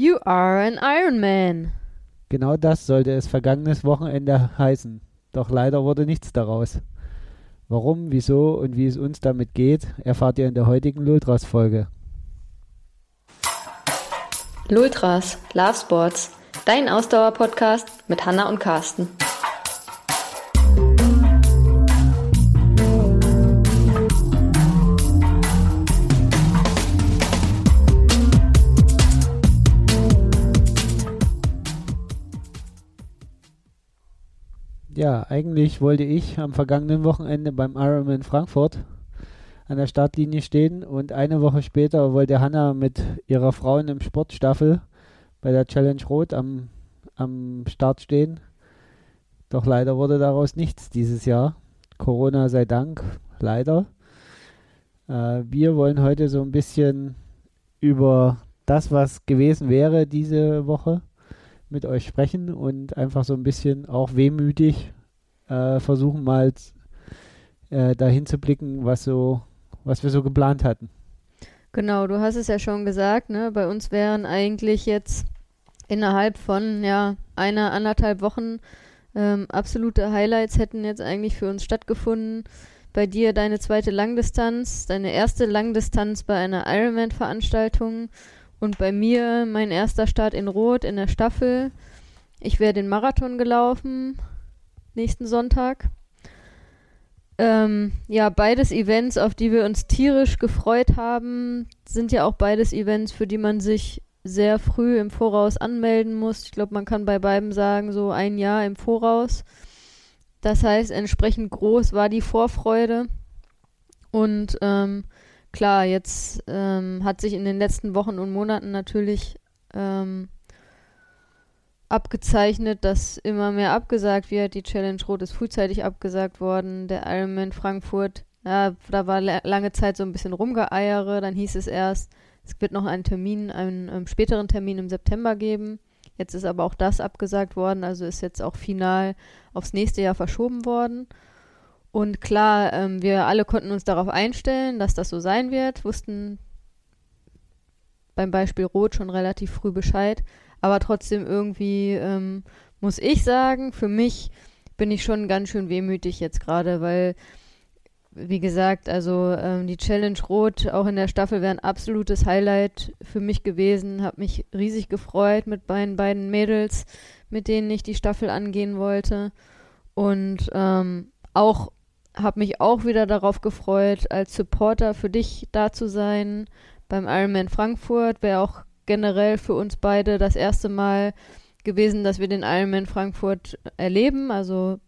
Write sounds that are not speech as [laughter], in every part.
You are an Iron Man. Genau das sollte es vergangenes Wochenende heißen. Doch leider wurde nichts daraus. Warum, wieso und wie es uns damit geht, erfahrt ihr in der heutigen Lultras-Folge. Lultras, Love Sports, dein Ausdauer-Podcast mit Hanna und Carsten. Ja, eigentlich wollte ich am vergangenen Wochenende beim Ironman Frankfurt an der Startlinie stehen und eine Woche später wollte Hanna mit ihrer Frauen im Sportstaffel bei der Challenge Rot am, am Start stehen. Doch leider wurde daraus nichts dieses Jahr. Corona sei Dank, leider. Äh, wir wollen heute so ein bisschen über das, was gewesen wäre diese Woche, mit euch sprechen und einfach so ein bisschen auch wehmütig äh, versuchen mal äh, dahin zu blicken, was so, was wir so geplant hatten. Genau, du hast es ja schon gesagt, ne? Bei uns wären eigentlich jetzt innerhalb von ja einer anderthalb Wochen ähm, absolute Highlights hätten jetzt eigentlich für uns stattgefunden. Bei dir deine zweite Langdistanz, deine erste Langdistanz bei einer Ironman-Veranstaltung und bei mir mein erster Start in Rot in der Staffel. Ich wäre den Marathon gelaufen nächsten Sonntag. Ähm, ja, beides Events, auf die wir uns tierisch gefreut haben, sind ja auch beides Events, für die man sich sehr früh im Voraus anmelden muss. Ich glaube, man kann bei beiden sagen, so ein Jahr im Voraus. Das heißt, entsprechend groß war die Vorfreude. Und ähm, klar, jetzt ähm, hat sich in den letzten Wochen und Monaten natürlich ähm, abgezeichnet, dass immer mehr abgesagt wird. Die Challenge Rot ist frühzeitig abgesagt worden. Der Ironman Frankfurt, ja, da war lange Zeit so ein bisschen rumgeeiere. Dann hieß es erst, es wird noch einen Termin, einen, einen späteren Termin im September geben. Jetzt ist aber auch das abgesagt worden, also ist jetzt auch final aufs nächste Jahr verschoben worden. Und klar, ähm, wir alle konnten uns darauf einstellen, dass das so sein wird, wussten beim Beispiel Rot schon relativ früh Bescheid. Aber trotzdem irgendwie ähm, muss ich sagen, für mich bin ich schon ganz schön wehmütig jetzt gerade, weil, wie gesagt, also ähm, die Challenge Rot auch in der Staffel wäre ein absolutes Highlight für mich gewesen. Habe mich riesig gefreut mit meinen beiden Mädels, mit denen ich die Staffel angehen wollte. Und ähm, auch habe mich auch wieder darauf gefreut, als Supporter für dich da zu sein beim Ironman Frankfurt. Wäre auch generell für uns beide das erste Mal gewesen, dass wir den Ironman Frankfurt erleben. Also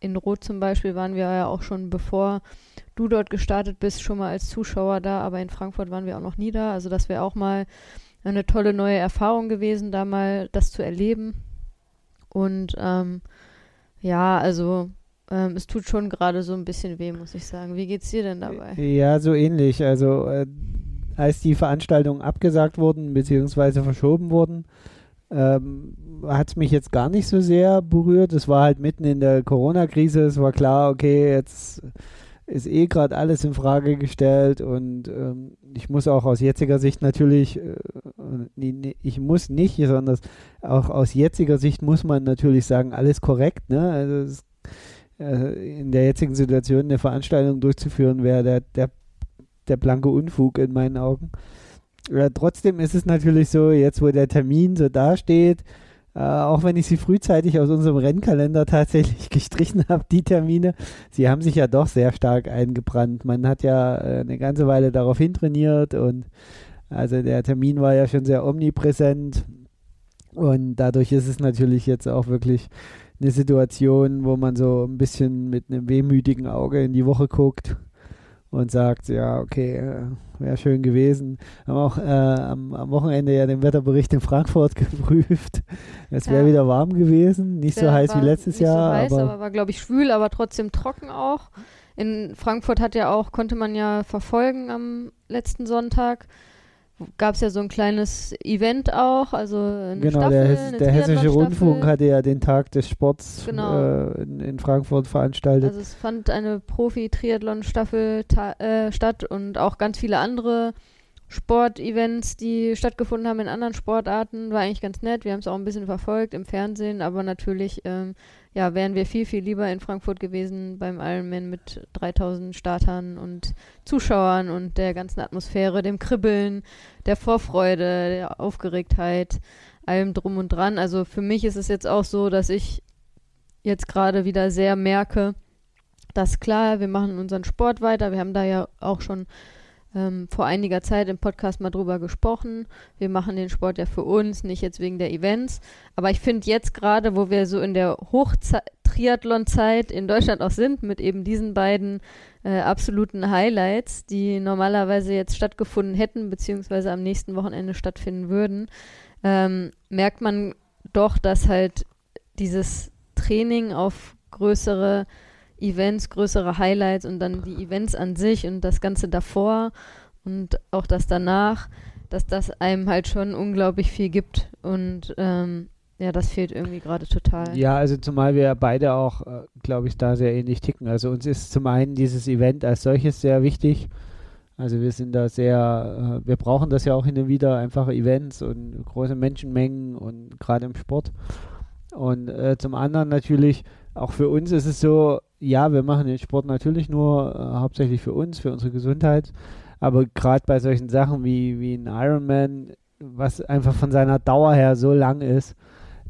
in Rot zum Beispiel waren wir ja auch schon bevor du dort gestartet bist, schon mal als Zuschauer da, aber in Frankfurt waren wir auch noch nie da. Also das wäre auch mal eine tolle neue Erfahrung gewesen, da mal das zu erleben. Und ähm, ja, also ähm, es tut schon gerade so ein bisschen weh, muss ich sagen. Wie geht's dir denn dabei? Ja, so ähnlich. Also äh, als die Veranstaltungen abgesagt wurden bzw. verschoben wurden, ähm, hat es mich jetzt gar nicht so sehr berührt. Es war halt mitten in der Corona-Krise. Es war klar, okay, jetzt ist eh gerade alles in Frage gestellt und ähm, ich muss auch aus jetziger Sicht natürlich, äh, ich muss nicht, sondern auch aus jetziger Sicht muss man natürlich sagen, alles korrekt. Ne? Also es, äh, in der jetzigen Situation eine Veranstaltung durchzuführen, wäre der, der der blanke Unfug in meinen Augen. Ja, trotzdem ist es natürlich so, jetzt wo der Termin so dasteht, äh, auch wenn ich sie frühzeitig aus unserem Rennkalender tatsächlich [laughs] gestrichen habe, die Termine, sie haben sich ja doch sehr stark eingebrannt. Man hat ja äh, eine ganze Weile darauf hintrainiert und also der Termin war ja schon sehr omnipräsent und dadurch ist es natürlich jetzt auch wirklich eine Situation, wo man so ein bisschen mit einem wehmütigen Auge in die Woche guckt und sagt, ja, okay, äh, wäre schön gewesen. Haben auch äh, am, am, Wochenende ja den Wetterbericht in Frankfurt [laughs] geprüft. Es wäre ja. wieder warm gewesen, nicht so heiß wie letztes Jahr. So heiß, aber, aber war, glaube ich, schwül, aber trotzdem trocken auch. In Frankfurt hat ja auch, konnte man ja verfolgen am letzten Sonntag gab es ja so ein kleines Event auch, also eine genau, Staffel, der, Hess der Hessische Rundfunk hatte ja den Tag des Sports genau. äh, in, in, Frankfurt veranstaltet. Also es fand eine Profi-Triathlon-Staffel äh, statt und auch ganz viele andere Sportevents, die stattgefunden haben in anderen Sportarten, war eigentlich ganz nett. Wir haben es auch ein bisschen verfolgt im Fernsehen, aber natürlich ähm, ja, wären wir viel, viel lieber in Frankfurt gewesen beim Ironman mit 3000 Startern und Zuschauern und der ganzen Atmosphäre, dem Kribbeln, der Vorfreude, der Aufgeregtheit, allem drum und dran. Also für mich ist es jetzt auch so, dass ich jetzt gerade wieder sehr merke, dass klar, wir machen unseren Sport weiter. Wir haben da ja auch schon ähm, vor einiger Zeit im Podcast mal drüber gesprochen. Wir machen den Sport ja für uns, nicht jetzt wegen der Events. Aber ich finde jetzt gerade, wo wir so in der Hochtriathlon-Zeit in Deutschland auch sind, mit eben diesen beiden äh, absoluten Highlights, die normalerweise jetzt stattgefunden hätten, beziehungsweise am nächsten Wochenende stattfinden würden, ähm, merkt man doch, dass halt dieses Training auf größere Events, größere Highlights und dann die Events an sich und das Ganze davor und auch das danach, dass das einem halt schon unglaublich viel gibt und ähm, ja, das fehlt irgendwie gerade total. Ja, also zumal wir beide auch, äh, glaube ich, da sehr ähnlich ticken. Also uns ist zum einen dieses Event als solches sehr wichtig. Also wir sind da sehr, äh, wir brauchen das ja auch hin und wieder, einfache Events und große Menschenmengen und gerade im Sport. Und äh, zum anderen natürlich, auch für uns ist es so, ja, wir machen den Sport natürlich nur äh, hauptsächlich für uns, für unsere Gesundheit. Aber gerade bei solchen Sachen wie, wie ein Ironman, was einfach von seiner Dauer her so lang ist,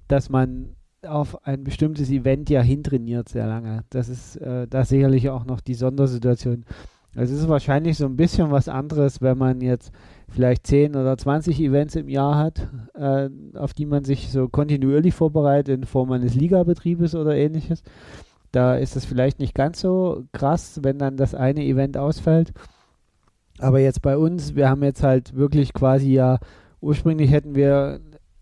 dass man auf ein bestimmtes Event ja hintrainiert sehr lange. Das ist äh, da sicherlich auch noch die Sondersituation. Es ist wahrscheinlich so ein bisschen was anderes, wenn man jetzt vielleicht 10 oder 20 Events im Jahr hat, äh, auf die man sich so kontinuierlich vorbereitet in Form eines Ligabetriebes oder ähnliches. Da ist es vielleicht nicht ganz so krass, wenn dann das eine Event ausfällt. Aber jetzt bei uns, wir haben jetzt halt wirklich quasi ja, ursprünglich hätten wir,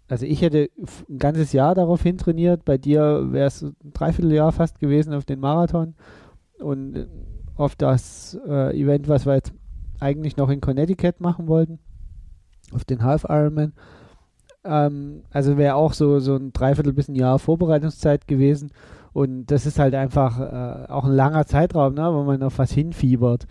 also ich hätte ein ganzes Jahr darauf hin trainiert, bei dir wäre es ein Dreivierteljahr fast gewesen auf den Marathon und auf das äh, Event, was wir jetzt eigentlich noch in Connecticut machen wollten, auf den Half Ironman. Ähm, also wäre auch so, so ein Dreiviertel bis ein Jahr Vorbereitungszeit gewesen. Und das ist halt einfach äh, auch ein langer Zeitraum, ne, wo man auf was hinfiebert.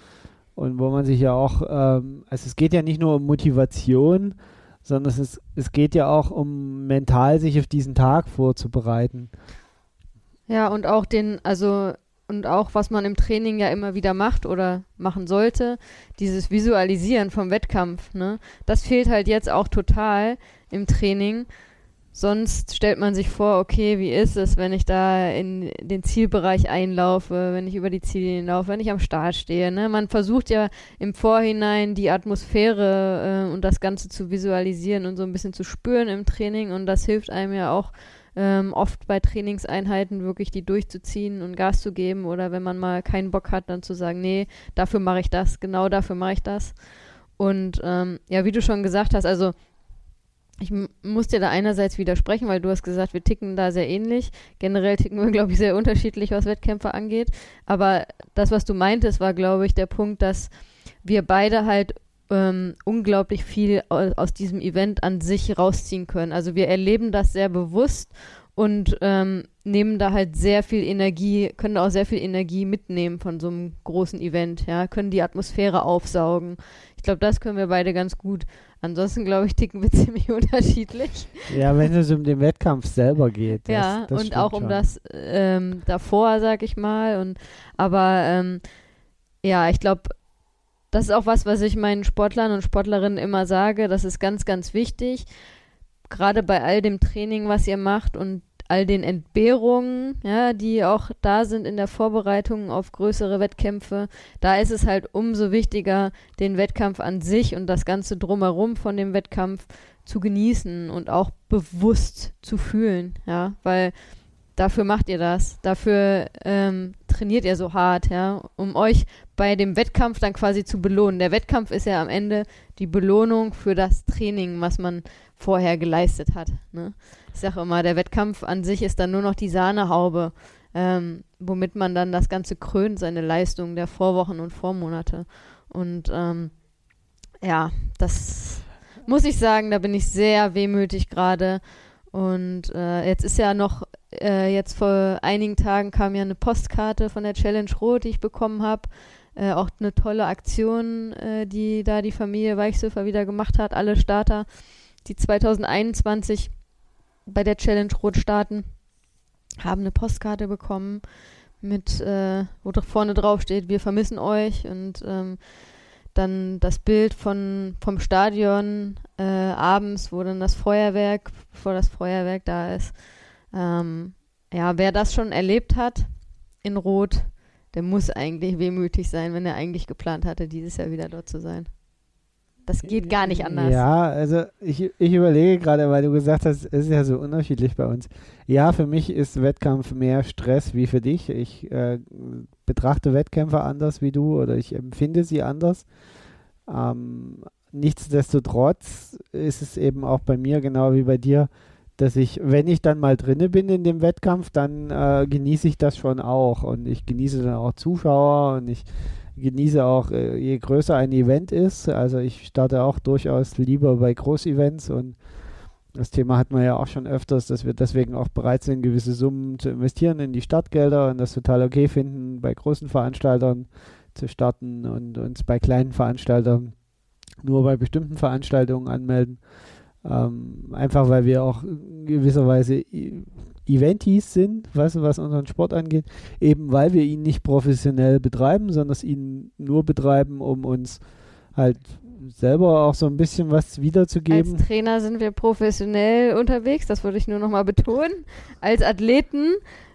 Und wo man sich ja auch, ähm, also es geht ja nicht nur um Motivation, sondern es, ist, es geht ja auch um mental sich auf diesen Tag vorzubereiten. Ja, und auch den, also und auch was man im Training ja immer wieder macht oder machen sollte, dieses Visualisieren vom Wettkampf, ne? Das fehlt halt jetzt auch total im Training. Sonst stellt man sich vor, okay, wie ist es, wenn ich da in den Zielbereich einlaufe, wenn ich über die Ziellinie laufe, wenn ich am Start stehe. Ne? Man versucht ja im Vorhinein die Atmosphäre äh, und das Ganze zu visualisieren und so ein bisschen zu spüren im Training und das hilft einem ja auch ähm, oft bei Trainingseinheiten wirklich die durchzuziehen und Gas zu geben oder wenn man mal keinen Bock hat, dann zu sagen, nee, dafür mache ich das, genau dafür mache ich das. Und ähm, ja, wie du schon gesagt hast, also ich muss dir da einerseits widersprechen, weil du hast gesagt, wir ticken da sehr ähnlich. Generell ticken wir, [laughs] glaube ich, sehr unterschiedlich, was Wettkämpfe angeht. Aber das, was du meintest, war, glaube ich, der Punkt, dass wir beide halt ähm, unglaublich viel aus diesem Event an sich rausziehen können. Also wir erleben das sehr bewusst und ähm, nehmen da halt sehr viel Energie, können da auch sehr viel Energie mitnehmen von so einem großen Event, ja, können die Atmosphäre aufsaugen. Ich glaube, das können wir beide ganz gut. Ansonsten, glaube ich, ticken wir [laughs] ziemlich unterschiedlich. Ja, wenn es um den Wettkampf selber geht. Das, ja, das und auch um schon. das ähm, davor, sag ich mal. Und aber ähm, ja, ich glaube, das ist auch was, was ich meinen Sportlern und Sportlerinnen immer sage. Das ist ganz, ganz wichtig. Gerade bei all dem Training, was ihr macht und all den Entbehrungen, ja, die auch da sind in der Vorbereitung auf größere Wettkämpfe, da ist es halt umso wichtiger, den Wettkampf an sich und das Ganze drumherum von dem Wettkampf zu genießen und auch bewusst zu fühlen, ja, weil dafür macht ihr das, dafür ähm, trainiert ihr so hart, ja, um euch bei dem Wettkampf dann quasi zu belohnen. Der Wettkampf ist ja am Ende die Belohnung für das Training, was man vorher geleistet hat. Ne? Ich sage immer, der Wettkampf an sich ist dann nur noch die Sahnehaube, ähm, womit man dann das Ganze krönt, seine Leistung der Vorwochen und Vormonate. Und ähm, ja, das muss ich sagen, da bin ich sehr wehmütig gerade. Und äh, jetzt ist ja noch äh, jetzt vor einigen Tagen kam ja eine Postkarte von der Challenge Rot, die ich bekommen habe. Äh, auch eine tolle Aktion, äh, die da die Familie Weichsöfer wieder gemacht hat. Alle Starter, die 2021 bei der Challenge Rot starten, haben eine Postkarte bekommen mit, äh, wo vorne drauf steht, wir vermissen euch und ähm, dann das Bild von, vom Stadion äh, abends, wo dann das Feuerwerk, bevor das Feuerwerk da ist. Ähm, ja, wer das schon erlebt hat in Rot, der muss eigentlich wehmütig sein, wenn er eigentlich geplant hatte, dieses Jahr wieder dort zu sein. Das geht gar nicht anders. Ja, also ich, ich überlege gerade, weil du gesagt hast, es ist ja so unterschiedlich bei uns. Ja, für mich ist Wettkampf mehr Stress wie für dich. Ich äh, betrachte Wettkämpfe anders wie du oder ich empfinde sie anders. Ähm, nichtsdestotrotz ist es eben auch bei mir genau wie bei dir, dass ich, wenn ich dann mal drinne bin in dem Wettkampf, dann äh, genieße ich das schon auch und ich genieße dann auch Zuschauer und ich genieße auch, äh, je größer ein Event ist. Also ich starte auch durchaus lieber bei Großevents und das Thema hatten wir ja auch schon öfters, dass wir deswegen auch bereit sind, gewisse Summen zu investieren in die Startgelder und das total okay finden, bei großen Veranstaltern zu starten und uns bei kleinen Veranstaltern nur bei bestimmten Veranstaltungen anmelden. Ähm, einfach weil wir auch in gewisser Weise Eventis sind, was, was unseren Sport angeht, eben weil wir ihn nicht professionell betreiben, sondern ihn nur betreiben, um uns halt selber auch so ein bisschen was wiederzugeben. Als Trainer sind wir professionell unterwegs, das würde ich nur nochmal betonen. Als Athleten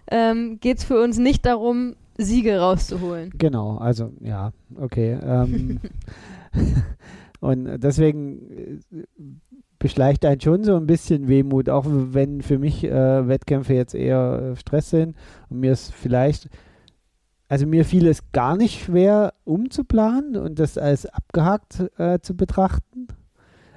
ähm, geht es für uns nicht darum, Siege rauszuholen. Genau, also ja, okay. Ähm, [laughs] [laughs] und deswegen äh, beschleicht einen schon so ein bisschen Wehmut, auch wenn für mich äh, Wettkämpfe jetzt eher äh, Stress sind und mir ist vielleicht, also mir fiel es gar nicht schwer umzuplanen und das als abgehakt äh, zu betrachten.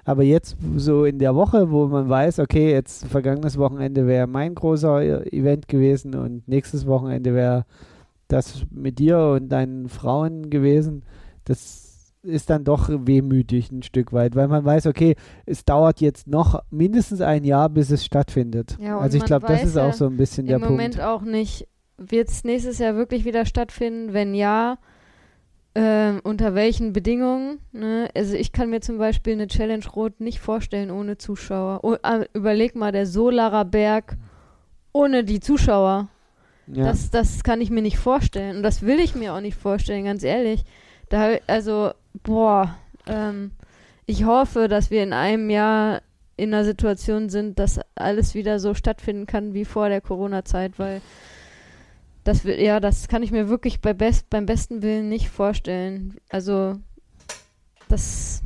Aber jetzt so in der Woche, wo man weiß, okay, jetzt vergangenes Wochenende wäre mein großer äh, Event gewesen und nächstes Wochenende wäre das mit dir und deinen Frauen gewesen, das ist dann doch wehmütig ein Stück weit, weil man weiß, okay, es dauert jetzt noch mindestens ein Jahr, bis es stattfindet. Ja, also ich glaube, das ist auch so ein bisschen der Punkt. Im Moment auch nicht. Wird es nächstes Jahr wirklich wieder stattfinden? Wenn ja, äh, unter welchen Bedingungen? Ne? Also ich kann mir zum Beispiel eine Challenge Rot nicht vorstellen ohne Zuschauer. Oh, äh, überleg mal, der Solarer Berg ohne die Zuschauer. Ja. Das, das kann ich mir nicht vorstellen. Und das will ich mir auch nicht vorstellen, ganz ehrlich. Da, also boah, ähm, ich hoffe, dass wir in einem Jahr in einer Situation sind, dass alles wieder so stattfinden kann wie vor der Corona-Zeit, weil das ja, das kann ich mir wirklich bei best, beim besten Willen nicht vorstellen. Also das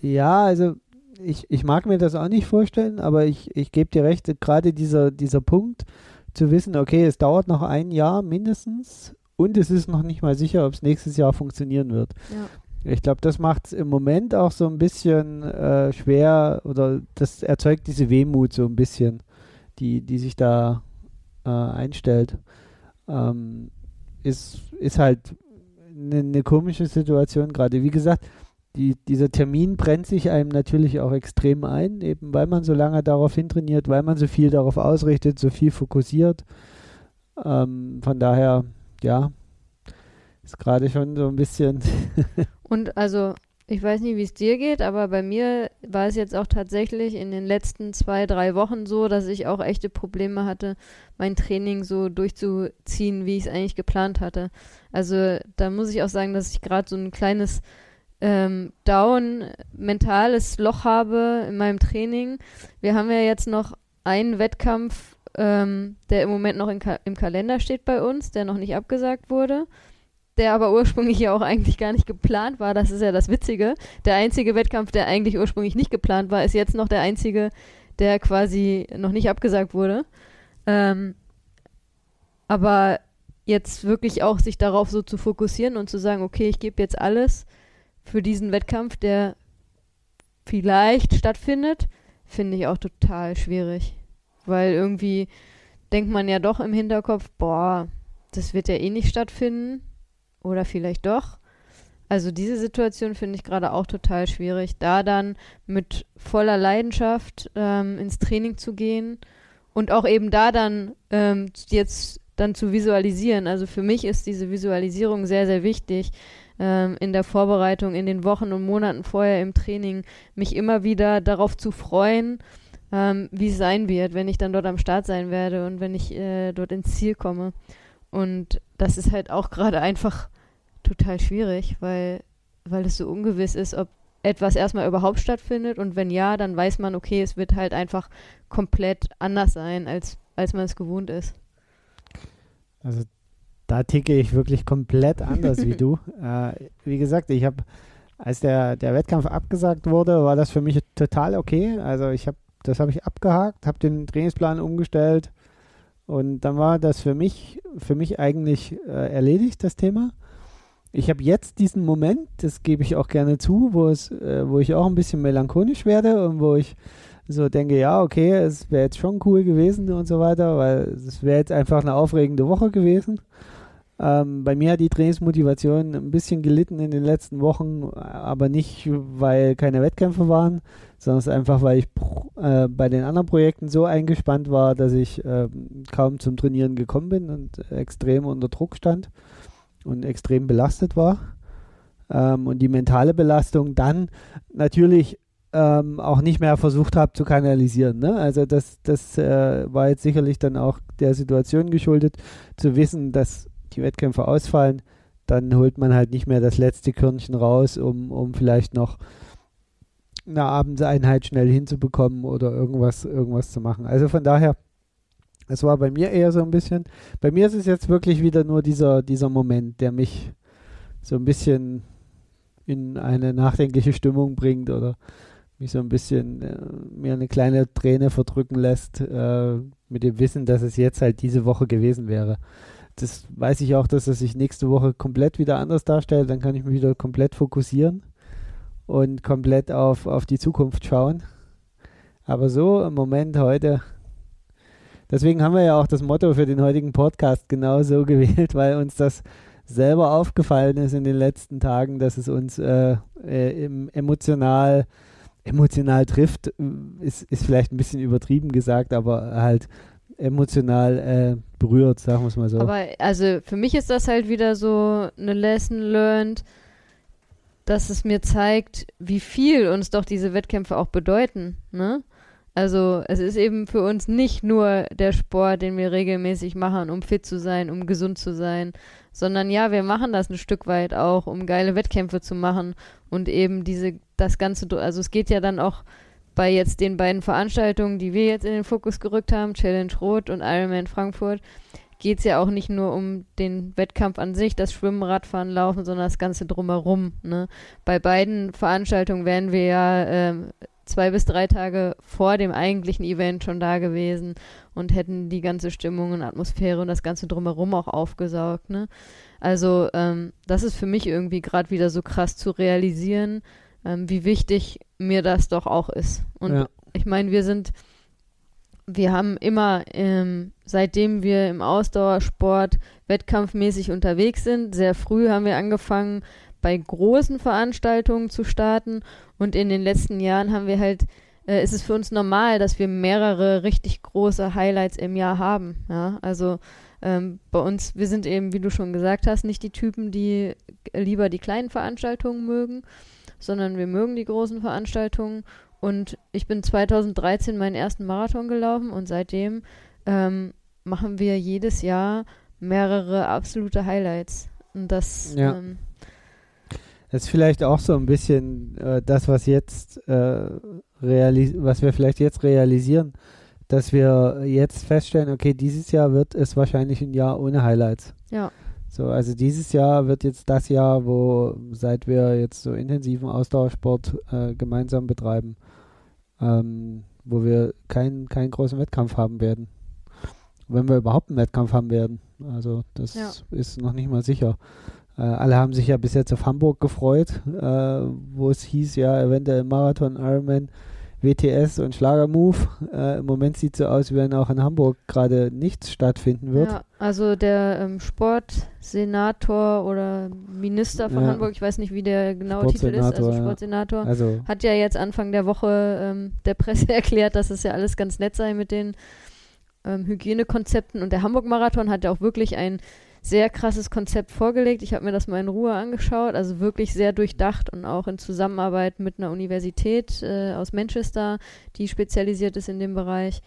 ja, also ich, ich mag mir das auch nicht vorstellen, aber ich, ich gebe dir recht, gerade dieser, dieser Punkt zu wissen, okay, es dauert noch ein Jahr mindestens und es ist noch nicht mal sicher, ob es nächstes Jahr funktionieren wird. Ja. Ich glaube, das macht es im Moment auch so ein bisschen äh, schwer oder das erzeugt diese Wehmut so ein bisschen, die, die sich da äh, einstellt. Ähm, ist, ist halt eine ne komische Situation gerade. Wie gesagt, die, dieser Termin brennt sich einem natürlich auch extrem ein, eben weil man so lange darauf hintrainiert, weil man so viel darauf ausrichtet, so viel fokussiert. Ähm, von daher ja, ist gerade schon so ein bisschen. [laughs] Und also, ich weiß nicht, wie es dir geht, aber bei mir war es jetzt auch tatsächlich in den letzten zwei, drei Wochen so, dass ich auch echte Probleme hatte, mein Training so durchzuziehen, wie ich es eigentlich geplant hatte. Also da muss ich auch sagen, dass ich gerade so ein kleines ähm, Down, mentales Loch habe in meinem Training. Wir haben ja jetzt noch einen Wettkampf ähm, der im Moment noch Ka im Kalender steht bei uns, der noch nicht abgesagt wurde, der aber ursprünglich ja auch eigentlich gar nicht geplant war. Das ist ja das Witzige. Der einzige Wettkampf, der eigentlich ursprünglich nicht geplant war, ist jetzt noch der einzige, der quasi noch nicht abgesagt wurde. Ähm, aber jetzt wirklich auch sich darauf so zu fokussieren und zu sagen, okay, ich gebe jetzt alles für diesen Wettkampf, der vielleicht stattfindet, finde ich auch total schwierig. Weil irgendwie denkt man ja doch im Hinterkopf, boah, das wird ja eh nicht stattfinden. Oder vielleicht doch. Also diese Situation finde ich gerade auch total schwierig, da dann mit voller Leidenschaft ähm, ins Training zu gehen und auch eben da dann ähm, jetzt dann zu visualisieren. Also für mich ist diese Visualisierung sehr, sehr wichtig ähm, in der Vorbereitung, in den Wochen und Monaten vorher im Training, mich immer wieder darauf zu freuen, ähm, wie es sein wird, wenn ich dann dort am Start sein werde und wenn ich äh, dort ins Ziel komme. Und das ist halt auch gerade einfach total schwierig, weil, weil es so ungewiss ist, ob etwas erstmal überhaupt stattfindet und wenn ja, dann weiß man, okay, es wird halt einfach komplett anders sein, als, als man es gewohnt ist. Also da ticke ich wirklich komplett anders wie du. [laughs] Äh, wie gesagt, ich habe, als der, der Wettkampf abgesagt wurde, war das für mich total okay. Also ich habe, das habe ich abgehakt, habe den Trainingsplan umgestellt und dann war das für mich, für mich eigentlich äh, erledigt, das Thema. Ich habe jetzt diesen Moment, das gebe ich auch gerne zu, wo es, äh, wo ich auch ein bisschen melancholisch werde und wo ich so denke, ja, okay, es wäre jetzt schon cool gewesen und so weiter, weil es wäre jetzt einfach eine aufregende Woche gewesen. Ähm, bei mir hat die Trainingsmotivation ein bisschen gelitten in den letzten Wochen, aber nicht, weil keine Wettkämpfe waren, sondern einfach, weil ich äh, bei den anderen Projekten so eingespannt war, dass ich äh, kaum zum Trainieren gekommen bin und extrem unter Druck stand und extrem belastet war. Ähm, und die mentale Belastung dann natürlich ähm, auch nicht mehr versucht habe zu kanalisieren. Ne? Also das, das äh, war jetzt sicherlich dann auch der Situation geschuldet, zu wissen, dass die Wettkämpfe ausfallen, dann holt man halt nicht mehr das letzte Körnchen raus, um, um vielleicht noch eine Abendseinheit schnell hinzubekommen oder irgendwas, irgendwas zu machen. Also von daher es war bei mir eher so ein bisschen, bei mir ist es jetzt wirklich wieder nur dieser, dieser Moment, der mich so ein bisschen in eine nachdenkliche Stimmung bringt oder mich so ein bisschen äh, mir eine kleine Träne verdrücken lässt, äh, mit dem Wissen, dass es jetzt halt diese Woche gewesen wäre. Das weiß ich auch, dass es sich nächste Woche komplett wieder anders darstellt. Dann kann ich mich wieder komplett fokussieren und komplett auf, auf die Zukunft schauen. Aber so im Moment heute Deswegen haben wir ja auch das Motto für den heutigen Podcast genau so [laughs] gewählt, weil uns das selber aufgefallen ist in den letzten Tagen, dass es uns äh, äh, emotional, emotional trifft, ist, ist vielleicht ein bisschen übertrieben gesagt, aber halt emotional äh, berührt, sagen wir es mal so. Aber also für mich ist das halt wieder so eine Lesson learned, dass es mir zeigt, wie viel uns doch diese Wettkämpfe auch bedeuten. Ne? Also es ist eben für uns nicht nur der Sport, den wir regelmäßig machen, um fit zu sein, um gesund zu sein, sondern ja, wir machen das ein Stück weit auch, um geile Wettkämpfe zu machen und eben diese, das Ganze, also es geht ja dann auch bei jetzt den beiden Veranstaltungen, die wir jetzt in den Fokus gerückt haben, Challenge Rot und Ironman Frankfurt, geht es ja auch nicht nur um den Wettkampf an sich, das Schwimmen, Radfahren, Laufen, sondern das Ganze drumherum. Ne? Bei beiden Veranstaltungen werden wir ja ähm, zwei bis drei Tage vor dem eigentlichen Event schon da gewesen und hätten die ganze Stimmung und Atmosphäre und das Ganze drumherum auch aufgesaugt. Ne? Also ähm, das ist für mich irgendwie gerade wieder so krass zu realisieren, ähm, wie wichtig mir das doch auch ist. Und ja. ich meine, wir sind, wir haben immer, ähm, seitdem wir im Ausdauersport wettkampfmäßig unterwegs sind, sehr früh haben wir angefangen, bei großen Veranstaltungen zu starten. Und in den letzten Jahren haben wir halt, äh, ist es für uns normal, dass wir mehrere richtig große Highlights im Jahr haben. Ja, also ähm, bei uns, wir sind eben, wie du schon gesagt hast, nicht die Typen, die lieber die kleinen Veranstaltungen mögen, sondern wir mögen die großen Veranstaltungen. Und ich bin 2013 meinen ersten Marathon gelaufen und seitdem ähm, machen wir jedes Jahr mehrere absolute Highlights. Und das ja. ähm, das ist vielleicht auch so ein bisschen äh, das, was jetzt äh, was wir vielleicht jetzt realisieren, dass wir jetzt feststellen, okay, dieses Jahr wird es wahrscheinlich ein Jahr ohne Highlights. Ja. So, also dieses Jahr wird jetzt das Jahr, wo seit wir jetzt so intensiven Ausdauersport äh, gemeinsam betreiben, ähm, wo wir keinen keinen großen Wettkampf haben werden. Wenn wir überhaupt einen Wettkampf haben werden. Also das ja. ist noch nicht mal sicher. Äh, alle haben sich ja bis jetzt auf Hamburg gefreut, äh, wo es hieß, ja, eventuell Marathon, Ironman, WTS und Schlagermove. Äh, Im Moment sieht es so aus, wie wenn auch in Hamburg gerade nichts stattfinden wird. Ja, also der ähm, Sportsenator oder Minister von ja. Hamburg, ich weiß nicht, wie der genaue Titel ist, also Sportsenator, ja. also, hat ja jetzt Anfang der Woche ähm, der Presse [laughs] erklärt, dass es ja alles ganz nett sei mit den ähm, Hygienekonzepten und der Hamburg-Marathon hat ja auch wirklich ein sehr krasses Konzept vorgelegt. Ich habe mir das mal in Ruhe angeschaut, also wirklich sehr durchdacht und auch in Zusammenarbeit mit einer Universität äh, aus Manchester, die spezialisiert ist in dem Bereich.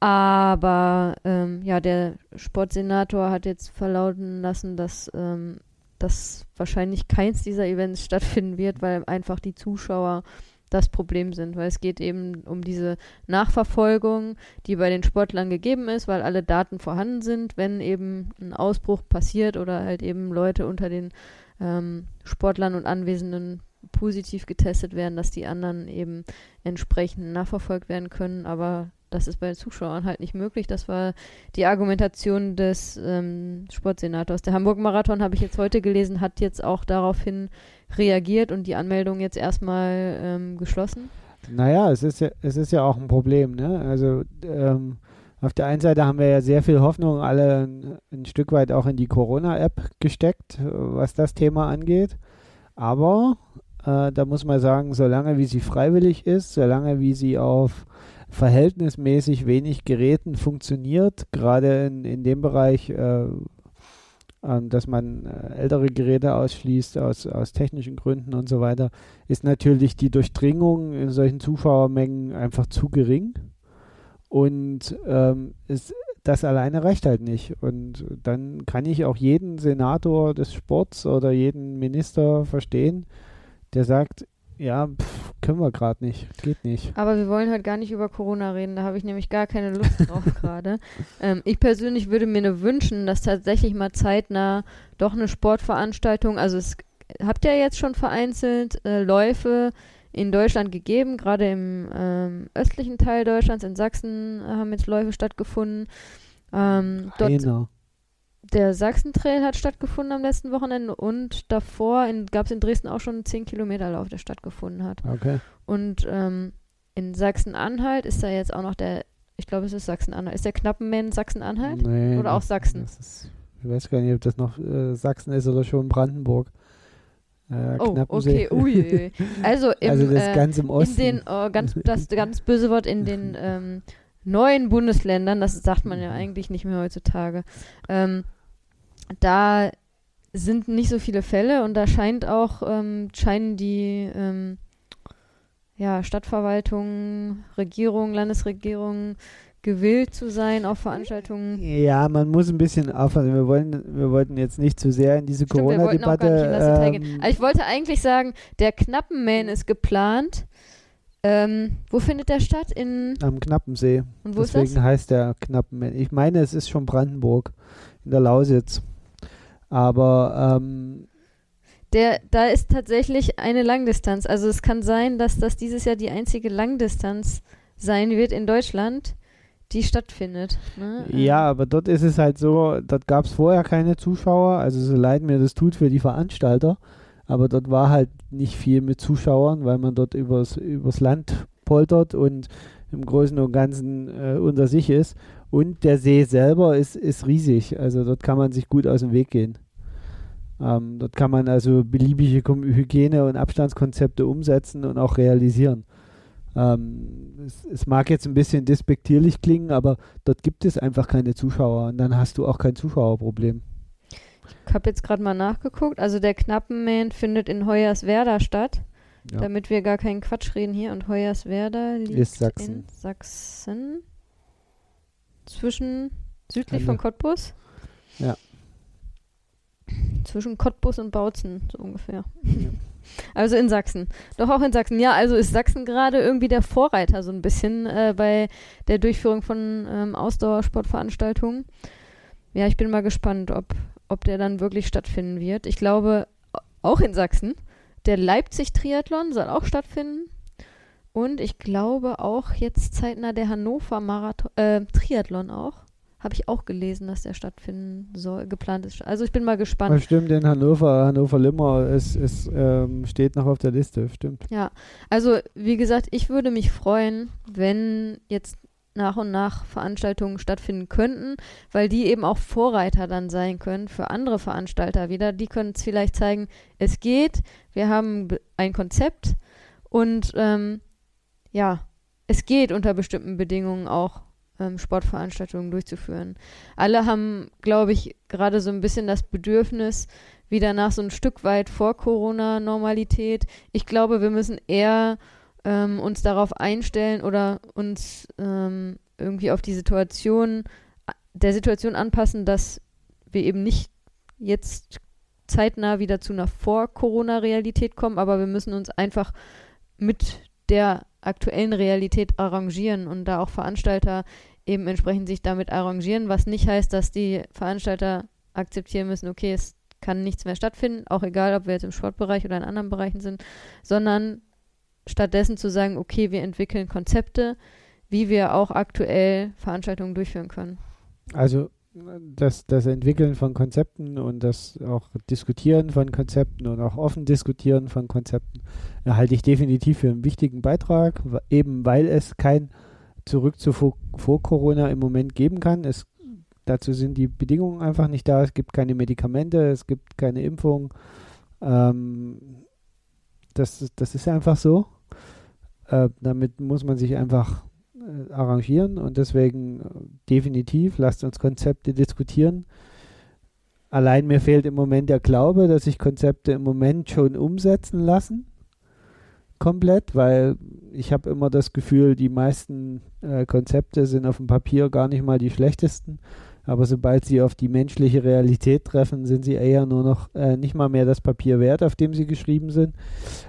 Aber ähm, ja, der Sportsenator hat jetzt verlauten lassen, dass, ähm, dass wahrscheinlich keins dieser Events [laughs] stattfinden wird, weil einfach die Zuschauer das Problem sind, weil es geht eben um diese Nachverfolgung, die bei den Sportlern gegeben ist, weil alle Daten vorhanden sind, wenn eben ein Ausbruch passiert oder halt eben Leute unter den ähm, Sportlern und Anwesenden positiv getestet werden, dass die anderen eben entsprechend nachverfolgt werden können, aber das ist bei den Zuschauern halt nicht möglich. Das war die Argumentation des ähm, Sportsenators. Der Hamburg-Marathon, habe ich jetzt heute gelesen, hat jetzt auch daraufhin reagiert und die Anmeldung jetzt erstmal ähm, geschlossen? Naja, es ist ja, es ist ja auch ein Problem, ne? Also ähm, auf der einen Seite haben wir ja sehr viel Hoffnung alle ein, ein Stück weit auch in die Corona-App gesteckt, was das Thema angeht. Aber äh, da muss man sagen, solange wie sie freiwillig ist, solange wie sie auf verhältnismäßig wenig Geräten funktioniert, gerade in, in dem Bereich, äh, ähm, dass man äh, ältere Geräte ausschließt aus, aus technischen Gründen und so weiter, ist natürlich die Durchdringung in solchen Zuschauermengen einfach zu gering. Und ähm, es, das alleine reicht halt nicht. Und dann kann ich auch jeden Senator des Sports oder jeden Minister verstehen, der sagt, ja, pff, können wir gerade nicht. Geht nicht. Aber wir wollen halt gar nicht über Corona reden. Da habe ich nämlich gar keine Lust drauf [laughs] gerade. Ähm, ich persönlich würde mir nur wünschen, dass tatsächlich mal zeitnah doch eine Sportveranstaltung, also es habt ja jetzt schon vereinzelt äh, Läufe in Deutschland gegeben, gerade im ähm, östlichen Teil Deutschlands, in Sachsen äh, haben jetzt Läufe stattgefunden. Ähm, dort, der Sachsen-Trail hat stattgefunden am letzten Wochenende und davor gab es in Dresden auch schon einen 10-Kilometer-Lauf, der stattgefunden hat. Okay. Und ähm, in Sachsen-Anhalt ist da jetzt auch noch der, ich glaube, es ist Sachsen-Anhalt. Ist der Knappenmann Sachsen-Anhalt? Nee, oder auch Sachsen? Ist, ich weiß gar nicht, ob das noch äh, Sachsen ist oder schon Brandenburg. Äh, oh, okay, ui. [laughs] Also, im, also das äh, ganz im Osten. In den, oh, ganz, das [laughs] ganz böse Wort in den ähm, neuen Bundesländern, das sagt man ja eigentlich nicht mehr heutzutage, ähm, da sind nicht so viele Fälle und da scheint auch, ähm, scheinen die ähm, ja, Stadtverwaltungen, Regierungen, Landesregierungen gewillt zu sein auf Veranstaltungen. Ja, man muss ein bisschen aufpassen. Wir wollen, wir wollten jetzt nicht zu sehr in diese Corona-Debatte. Ähm, also ich wollte eigentlich sagen, der Knappenman ist geplant. Ähm, wo findet der statt? In Am Knappensee. Und wo Deswegen heißt der Knappenman. Ich meine, es ist schon Brandenburg in der Lausitz. Aber ähm, der, da ist tatsächlich eine Langdistanz. Also es kann sein, dass das dieses Jahr die einzige Langdistanz sein wird in Deutschland, die stattfindet. Ne? Ja, aber dort ist es halt so, dort gab es vorher keine Zuschauer, also so leid mir das tut für die Veranstalter, aber dort war halt nicht viel mit Zuschauern, weil man dort übers, übers Land poltert und im Großen und Ganzen äh, unter sich ist. Und der See selber ist, ist riesig. Also dort kann man sich gut aus dem Weg gehen. Ähm, dort kann man also beliebige Hygiene- und Abstandskonzepte umsetzen und auch realisieren. Ähm, es, es, mag jetzt ein bisschen despektierlich klingen, aber dort gibt es einfach keine Zuschauer und dann hast du auch kein Zuschauerproblem. Ich habe jetzt gerade mal nachgeguckt. Also der Knappenman findet in Hoyerswerda statt. Ja. Damit wir gar keinen Quatsch reden hier. Und Hoyerswerda liegt ist Sachsen. in Sachsen zwischen südlich von Cottbus. Ja. Zwischen Cottbus und Bautzen, so ungefähr. Ja. [laughs] Also in Sachsen. Doch auch in Sachsen. Ja, also ist Sachsen gerade irgendwie der Vorreiter so ein bisschen äh, bei der Durchführung von ähm, Ausdauersportveranstaltungen. Ja, ich bin mal gespannt, ob, ob der dann wirklich stattfinden wird. Ich glaube, auch in Sachsen. Der Leipzig-Triathlon soll auch stattfinden. Und ich glaube auch jetzt zeitnah der Hannover Marathon, äh, Triathlon auch. Habe ich auch gelesen, dass der stattfinden soll, geplant ist. Also ich bin mal gespannt. Ja, stimmt, in Hannover, Hannover Limmer ist, ist, ähm, steht noch auf der Liste, stimmt. Ja, also wie gesagt, ich würde mich freuen, wenn jetzt nach und nach Veranstaltungen stattfinden könnten, weil die eben auch Vorreiter dann sein können für andere Veranstalter wieder. Die können es vielleicht zeigen, es geht, wir haben ein Konzept und ähm, ja, es geht unter bestimmten Bedingungen auch ähm, Sportveranstaltungen durchzuführen. Alle haben, glaube ich, gerade so ein bisschen das Bedürfnis, wieder nach so ein Stück weit vor Corona-Normalität. Ich glaube, wir müssen eher ähm, uns darauf einstellen oder uns ähm, irgendwie auf die Situation, der Situation anpassen, dass wir eben nicht jetzt zeitnah wieder zu einer Vor-Corona-Realität kommen, aber wir müssen uns einfach mit der aktuellen Realität arrangieren und da auch Veranstalter eben entsprechend sich damit arrangieren, was nicht heißt, dass die Veranstalter akzeptieren müssen, okay, es kann nichts mehr stattfinden, auch egal, ob wir jetzt im Sportbereich oder in anderen Bereichen sind, sondern stattdessen zu sagen, okay, wir entwickeln Konzepte, wie wir auch aktuell Veranstaltungen durchführen können. Also das, das Entwickeln von Konzepten und das auch Diskutieren von Konzepten und auch offen diskutieren von Konzepten halte ich definitiv für einen wichtigen Beitrag, eben weil es kein Zurück zu vor, vor Corona im Moment geben kann. Es, dazu sind die Bedingungen einfach nicht da. Es gibt keine Medikamente, es gibt keine Impfung. Ähm, das, das ist einfach so. Äh, damit muss man sich einfach äh, arrangieren und deswegen äh, definitiv, lasst uns Konzepte diskutieren. Allein mir fehlt im Moment der Glaube, dass sich Konzepte im Moment schon umsetzen lassen. Komplett, weil ich habe immer das Gefühl, die meisten äh, Konzepte sind auf dem Papier gar nicht mal die schlechtesten. Aber sobald sie auf die menschliche Realität treffen, sind sie eher nur noch äh, nicht mal mehr das Papier wert, auf dem sie geschrieben sind.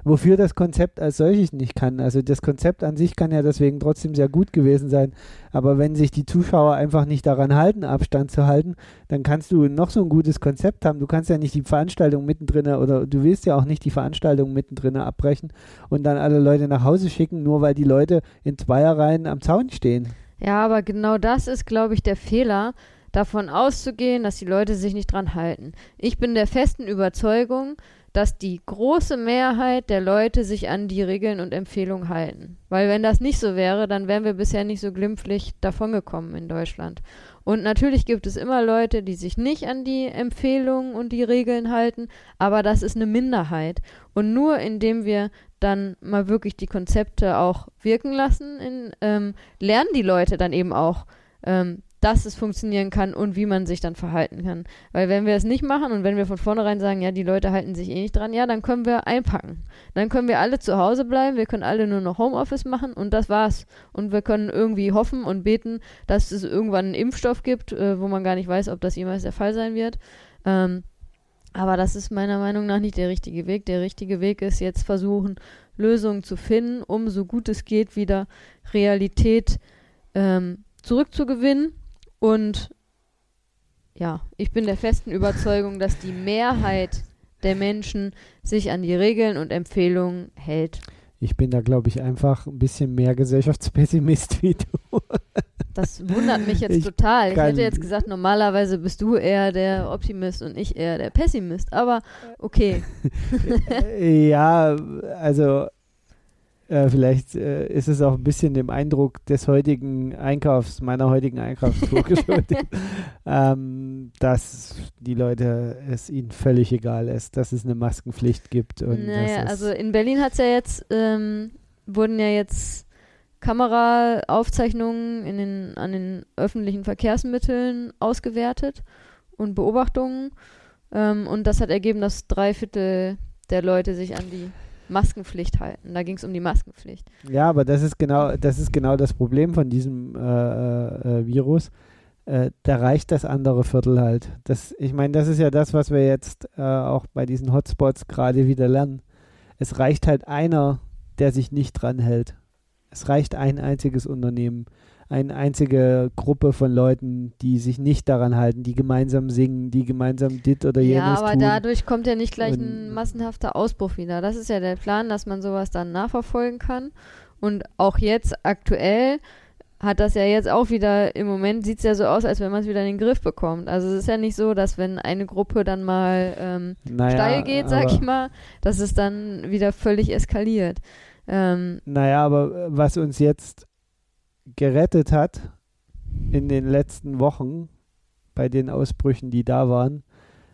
Wofür das Konzept als solches nicht kann. Also das Konzept an sich kann ja deswegen trotzdem sehr gut gewesen sein. Aber wenn sich die Zuschauer einfach nicht daran halten, Abstand zu halten, dann kannst du noch so ein gutes Konzept haben. Du kannst ja nicht die Veranstaltung mittendrin oder du willst ja auch nicht die Veranstaltung mittendrin abbrechen und dann alle Leute nach Hause schicken, nur weil die Leute in Zweierreihen am Zaun stehen. Ja, aber genau das ist, glaube ich, der Fehler davon auszugehen, dass die Leute sich nicht dran halten. Ich bin der festen Überzeugung, dass die große Mehrheit der Leute sich an die Regeln und Empfehlungen halten. Weil wenn das nicht so wäre, dann wären wir bisher nicht so glimpflich davongekommen in Deutschland. Und natürlich gibt es immer Leute, die sich nicht an die Empfehlungen und die Regeln halten, aber das ist eine Minderheit. Und nur indem wir dann mal wirklich die Konzepte auch wirken lassen, in, ähm, lernen die Leute dann eben auch, ähm, dass es funktionieren kann und wie man sich dann verhalten kann. Weil wenn wir es nicht machen und wenn wir von vornherein sagen, ja, die Leute halten sich eh nicht dran, ja, dann können wir einpacken. Dann können wir alle zu Hause bleiben, wir können alle nur noch Homeoffice machen und das war's. Und wir können irgendwie hoffen und beten, dass es irgendwann einen Impfstoff gibt, äh, wo man gar nicht weiß, ob das jemals der Fall sein wird. Ähm, aber das ist meiner Meinung nach nicht der richtige Weg. Der richtige Weg ist jetzt versuchen, Lösungen zu finden, um so gut es geht wieder Realität ähm, zurückzugewinnen und ja, ich bin der festen Überzeugung, dass die Mehrheit der Menschen sich an die Regeln und Empfehlungen hält. Ich bin da, glaube ich, einfach ein bisschen mehr Gesellschaftspessimist [laughs] wie du. Das wundert mich jetzt ich total. Ich hätte jetzt gesagt, normalerweise bist du eher der Optimist und ich eher der Pessimist. Aber okay. [laughs] ja, also äh, vielleicht äh, ist es auch ein bisschen dem Eindruck des heutigen Einkaufs, meiner heutigen Einkaufstour [laughs] geschuldet, ähm, dass die Leute es ihnen völlig egal ist, dass es eine Maskenpflicht gibt. Und naja, also in Berlin hat es ja jetzt, ähm, wurden ja jetzt Kameraaufzeichnungen in den, an den öffentlichen Verkehrsmitteln ausgewertet und Beobachtungen. Ähm, und das hat ergeben, dass drei Viertel der Leute sich an die Maskenpflicht halten. Da ging es um die Maskenpflicht. Ja, aber das ist genau, das ist genau das Problem von diesem äh, äh, äh, Virus. Äh, da reicht das andere Viertel halt. Das, ich meine, das ist ja das, was wir jetzt äh, auch bei diesen Hotspots gerade wieder lernen. Es reicht halt einer, der sich nicht dran hält. Es reicht ein einziges Unternehmen eine einzige Gruppe von Leuten, die sich nicht daran halten, die gemeinsam singen, die gemeinsam dit oder jenes Ja, aber tun. dadurch kommt ja nicht gleich Und ein massenhafter Ausbruch wieder. Das ist ja der Plan, dass man sowas dann nachverfolgen kann. Und auch jetzt aktuell hat das ja jetzt auch wieder, im Moment sieht es ja so aus, als wenn man es wieder in den Griff bekommt. Also es ist ja nicht so, dass wenn eine Gruppe dann mal ähm, naja, steil geht, sag ich mal, dass es dann wieder völlig eskaliert. Ähm, naja, aber was uns jetzt gerettet hat in den letzten Wochen bei den Ausbrüchen, die da waren,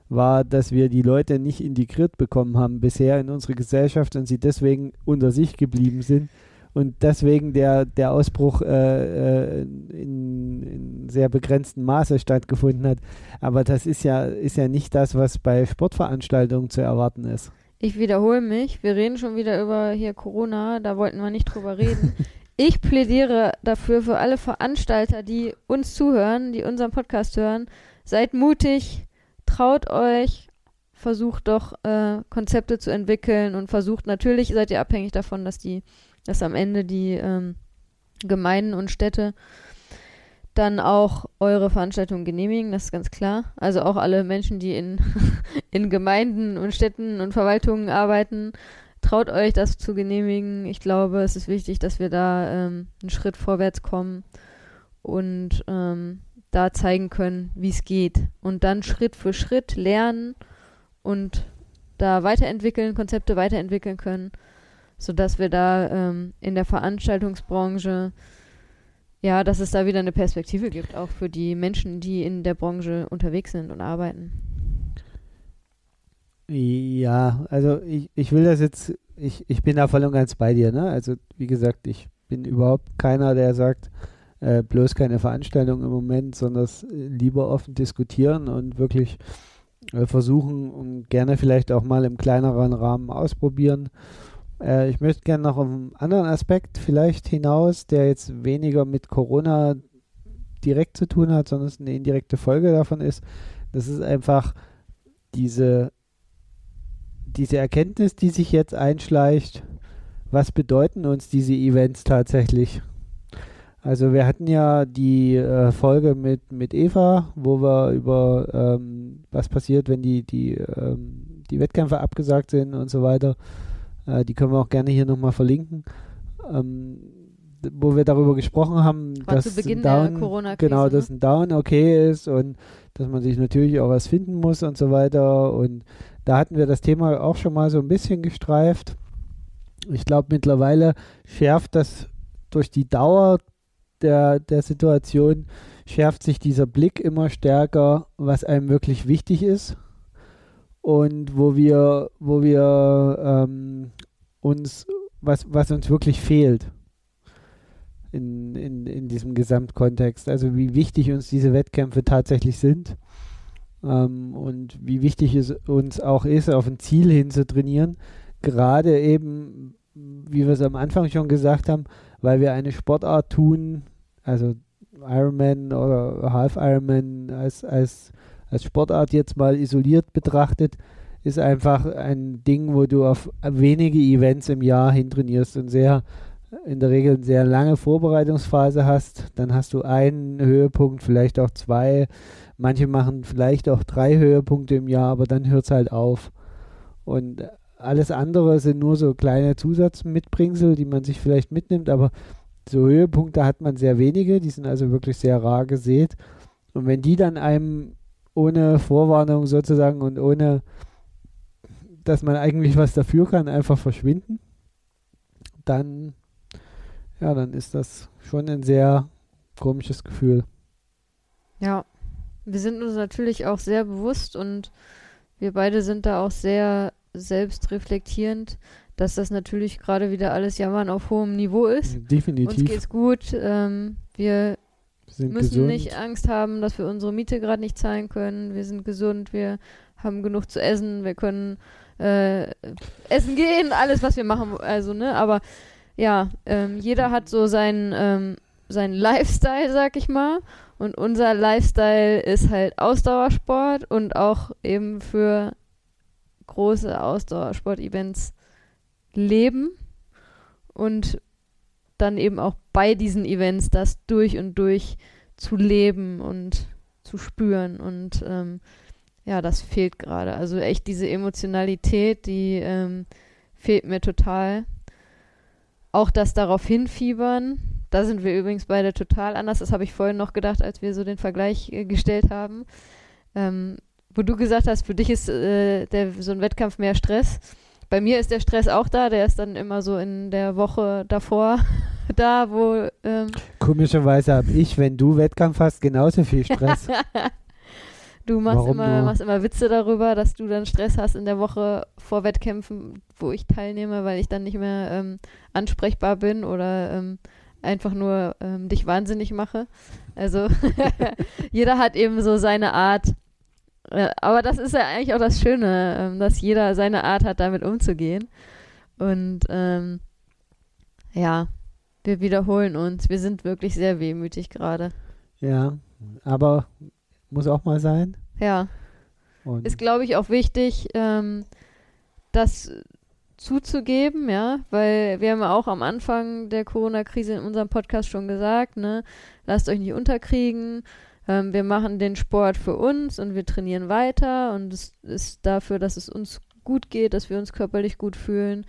war, dass wir die Leute nicht integriert bekommen haben bisher in unsere Gesellschaft und sie deswegen unter sich geblieben sind und deswegen der, der Ausbruch äh, äh in in sehr begrenztem Maße stattgefunden hat. Aber das ist ja, ist ja nicht das, was bei Sportveranstaltungen zu erwarten ist. Ich wiederhole mich, wir reden schon wieder über hier Corona, da wollten wir nicht drüber reden. [laughs] ich plädiere dafür für alle Veranstalter, die uns zuhören, die unseren Podcast hören, seid mutig, traut euch, versucht doch äh, Konzepte zu entwickeln und versucht natürlich seid ihr abhängig davon, dass die, dass am Ende die ähm, Gemeinden und Städte dann auch eure Veranstaltungen genehmigen, das ist ganz klar. Also auch alle Menschen, die in, [laughs] in Gemeinden und Städten und Verwaltungen arbeiten, traut euch das zu genehmigen. Ich glaube, es ist wichtig, dass wir da ähm, einen Schritt vorwärts kommen und ähm, da zeigen können, wie es geht. Und dann Schritt für Schritt lernen und da weiterentwickeln, Konzepte weiterentwickeln können, sodass wir da ähm, in der Veranstaltungsbranche ja, dass es da wieder eine Perspektive gibt, auch für die Menschen, die in der Branche unterwegs sind und arbeiten. Ja, also ich, ich will das jetzt, ich, ich bin da voll und ganz bei dir, ne? Also wie gesagt, ich bin überhaupt keiner, der sagt, äh, bloß keine Veranstaltung im Moment, sondern lieber offen diskutieren und wirklich äh, versuchen und gerne vielleicht auch mal im kleineren Rahmen ausprobieren äh, ich möchte gerne noch einen anderen Aspekt vielleicht hinaus, der jetzt weniger mit Corona direkt zu tun hat, sondern es eine indirekte Folge davon ist. Das ist einfach diese, diese Erkenntnis, die sich jetzt einschleicht. Was bedeuten uns diese Events tatsächlich? Also wir hatten ja die äh, Folge mit, mit Eva, wo wir über ähm, was passiert, wenn die, die, ähm, die Wettkämpfe abgesagt sind und so weiter äh, die können wir auch gerne hier nochmal verlinken. Ähm, wo wir darüber gesprochen haben, War dass ein Down, genau, dass ne? ein Down okay ist und dass man sich natürlich auch was finden muss und so weiter. Und da hatten wir das Thema auch schon mal so ein bisschen gestreift. Ich glaube, mittlerweile schärft das durch die Dauer der, der Situation, schärft sich dieser Blick immer stärker, was einem wirklich wichtig ist und wo wir, wo wir ähm, uns, was, was uns wirklich fehlt in, in, in diesem Gesamtkontext. Also wie wichtig uns diese Wettkämpfe tatsächlich sind ähm, und wie wichtig es uns auch ist, auf ein Ziel hin zu trainieren. Gerade eben, wie wir es am Anfang schon gesagt haben, weil wir eine Sportart tun, also Ironman oder Half Ironman als, als als Sportart jetzt mal isoliert betrachtet, ist einfach ein Ding, wo du auf wenige Events im Jahr hintrainierst und sehr in der Regel eine sehr lange Vorbereitungsphase hast. Dann hast du einen Höhepunkt, vielleicht auch zwei. Manche machen vielleicht auch drei Höhepunkte im Jahr, aber dann hört es halt auf. Und alles andere sind nur so kleine Zusatzmitbringsel, die man sich vielleicht mitnimmt, aber so Höhepunkte hat man sehr wenige, die sind also wirklich sehr rar gesät. Und wenn die dann einem ohne Vorwarnung sozusagen und ohne, dass man eigentlich was dafür kann, einfach verschwinden, dann, ja, dann ist das schon ein sehr komisches Gefühl. Ja, wir sind uns natürlich auch sehr bewusst und wir beide sind da auch sehr selbstreflektierend, dass das natürlich gerade wieder alles Jammern auf hohem Niveau ist. Definitiv. Uns geht's gut. Ähm, wir sind müssen gesund. nicht Angst haben, dass wir unsere Miete gerade nicht zahlen können. Wir sind gesund, wir haben genug zu essen, wir können äh, essen gehen, alles, was wir machen. Also, ne, aber ja, ähm, jeder hat so seinen, ähm, seinen Lifestyle, sag ich mal. Und unser Lifestyle ist halt Ausdauersport und auch eben für große Ausdauersport-Events leben. Und dann eben auch bei diesen Events das durch und durch zu leben und zu spüren. Und ähm, ja, das fehlt gerade. Also echt diese Emotionalität, die ähm, fehlt mir total. Auch das darauf hinfiebern, da sind wir übrigens beide total anders. Das habe ich vorhin noch gedacht, als wir so den Vergleich äh, gestellt haben. Ähm, wo du gesagt hast, für dich ist äh, der, so ein Wettkampf mehr Stress. Bei mir ist der Stress auch da, der ist dann immer so in der Woche davor [laughs] da, wo. Ähm Komischerweise habe ich, wenn du Wettkampf hast, genauso viel Stress. [laughs] du machst immer, machst immer Witze darüber, dass du dann Stress hast in der Woche vor Wettkämpfen, wo ich teilnehme, weil ich dann nicht mehr ähm, ansprechbar bin oder ähm, einfach nur ähm, dich wahnsinnig mache. Also [laughs] jeder hat eben so seine Art. Äh, aber das ist ja eigentlich auch das Schöne, ähm, dass jeder seine Art hat, damit umzugehen. Und ähm, ja, wir wiederholen uns. Wir sind wirklich sehr wehmütig gerade. Ja, aber muss auch mal sein. Ja. Und Ist, glaube ich, auch wichtig, ähm, das zuzugeben, ja, weil wir haben ja auch am Anfang der Corona-Krise in unserem Podcast schon gesagt, ne, lasst euch nicht unterkriegen. Ähm, wir machen den Sport für uns und wir trainieren weiter und es ist dafür, dass es uns gut geht, dass wir uns körperlich gut fühlen.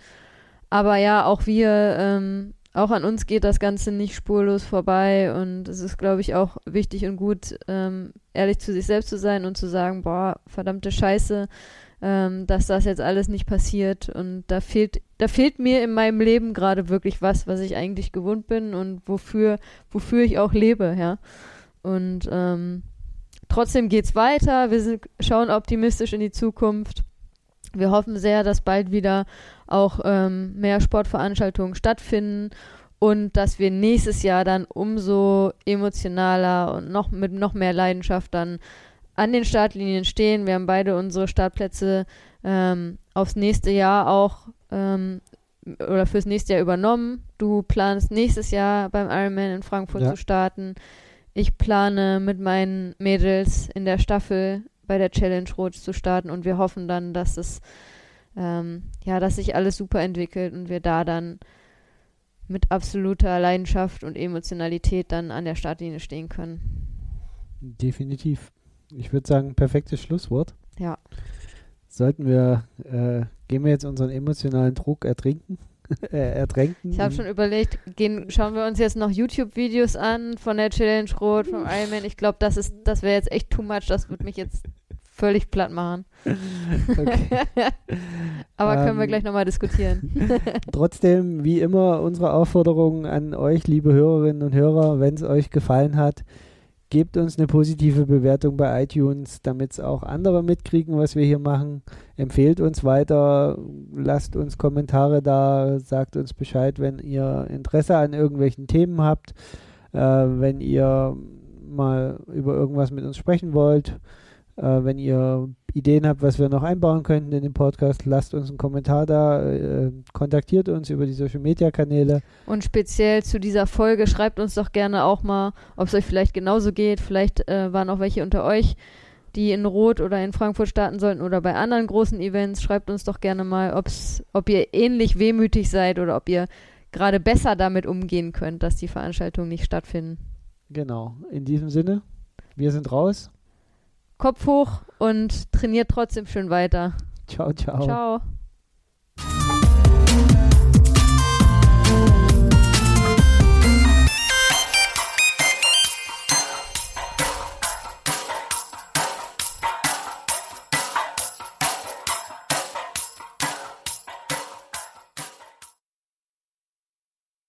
Aber ja, auch wir, ähm, auch an uns geht das Ganze nicht spurlos vorbei und es ist, glaube ich, auch wichtig und gut, ähm, ehrlich zu sich selbst zu sein und zu sagen, boah, verdammte Scheiße, ähm, dass das jetzt alles nicht passiert und da fehlt, da fehlt mir in meinem Leben gerade wirklich was, was ich eigentlich gewohnt bin und wofür, wofür ich auch lebe, ja. Und ähm, trotzdem geht's weiter, wir sind, schauen optimistisch in die Zukunft. Wir hoffen sehr, dass bald wieder auch ähm, mehr Sportveranstaltungen stattfinden und dass wir nächstes Jahr dann umso emotionaler und noch mit noch mehr Leidenschaft dann an den Startlinien stehen. Wir haben beide unsere Startplätze ähm, aufs nächste Jahr auch ähm, oder fürs nächste Jahr übernommen. Du planst nächstes Jahr beim Ironman in Frankfurt Ja. zu starten. Ich plane mit meinen Mädels in der Staffel bei der Challenge Rot zu starten und wir hoffen dann, dass es ähm, ja, dass sich alles super entwickelt und wir da dann mit absoluter Leidenschaft und Emotionalität dann an der Startlinie stehen können. definitiv. Ich würde sagen, perfektes Schlusswort. Ja. Sollten wir, äh, gehen wir jetzt unseren emotionalen Druck ertrinken? [laughs] äh, ertränken? Ich habe schon überlegt, gehen, schauen wir uns jetzt noch YouTube-Videos an von der Challenge Rot, vom Ironman. Ich glaube, das ist, das wäre jetzt echt too much. Das würde mich jetzt völlig platt machen. [laughs] Okay. [laughs] Aber können wir Ähm, gleich nochmal diskutieren. Trotzdem, wie immer, unsere Aufforderung an euch, liebe Hörerinnen und Hörer, wenn es euch gefallen hat, gebt uns eine positive Bewertung bei iTunes, damit es auch andere mitkriegen, was wir hier machen. Empfehlt uns weiter, lasst uns Kommentare da, sagt uns Bescheid, wenn ihr Interesse an irgendwelchen Themen habt, äh, wenn ihr mal über irgendwas mit uns sprechen wollt. Äh, wenn ihr Ideen habt, was wir noch einbauen könnten in den Podcast, lasst uns einen Kommentar da, äh, kontaktiert uns über die Social Media Kanäle. Und speziell zu dieser Folge schreibt uns doch gerne auch mal, ob es euch vielleicht genauso geht. Vielleicht äh, waren auch welche unter euch, die in Rot oder in Frankfurt starten sollten oder bei anderen großen Events. Schreibt uns doch gerne mal, ob's, ob ihr ähnlich wehmütig seid oder ob ihr gerade besser damit umgehen könnt, dass die Veranstaltungen nicht stattfinden. Genau. In diesem Sinne, wir sind raus. Kopf hoch und trainiert trotzdem schön weiter. Ciao, ciao. Ciao.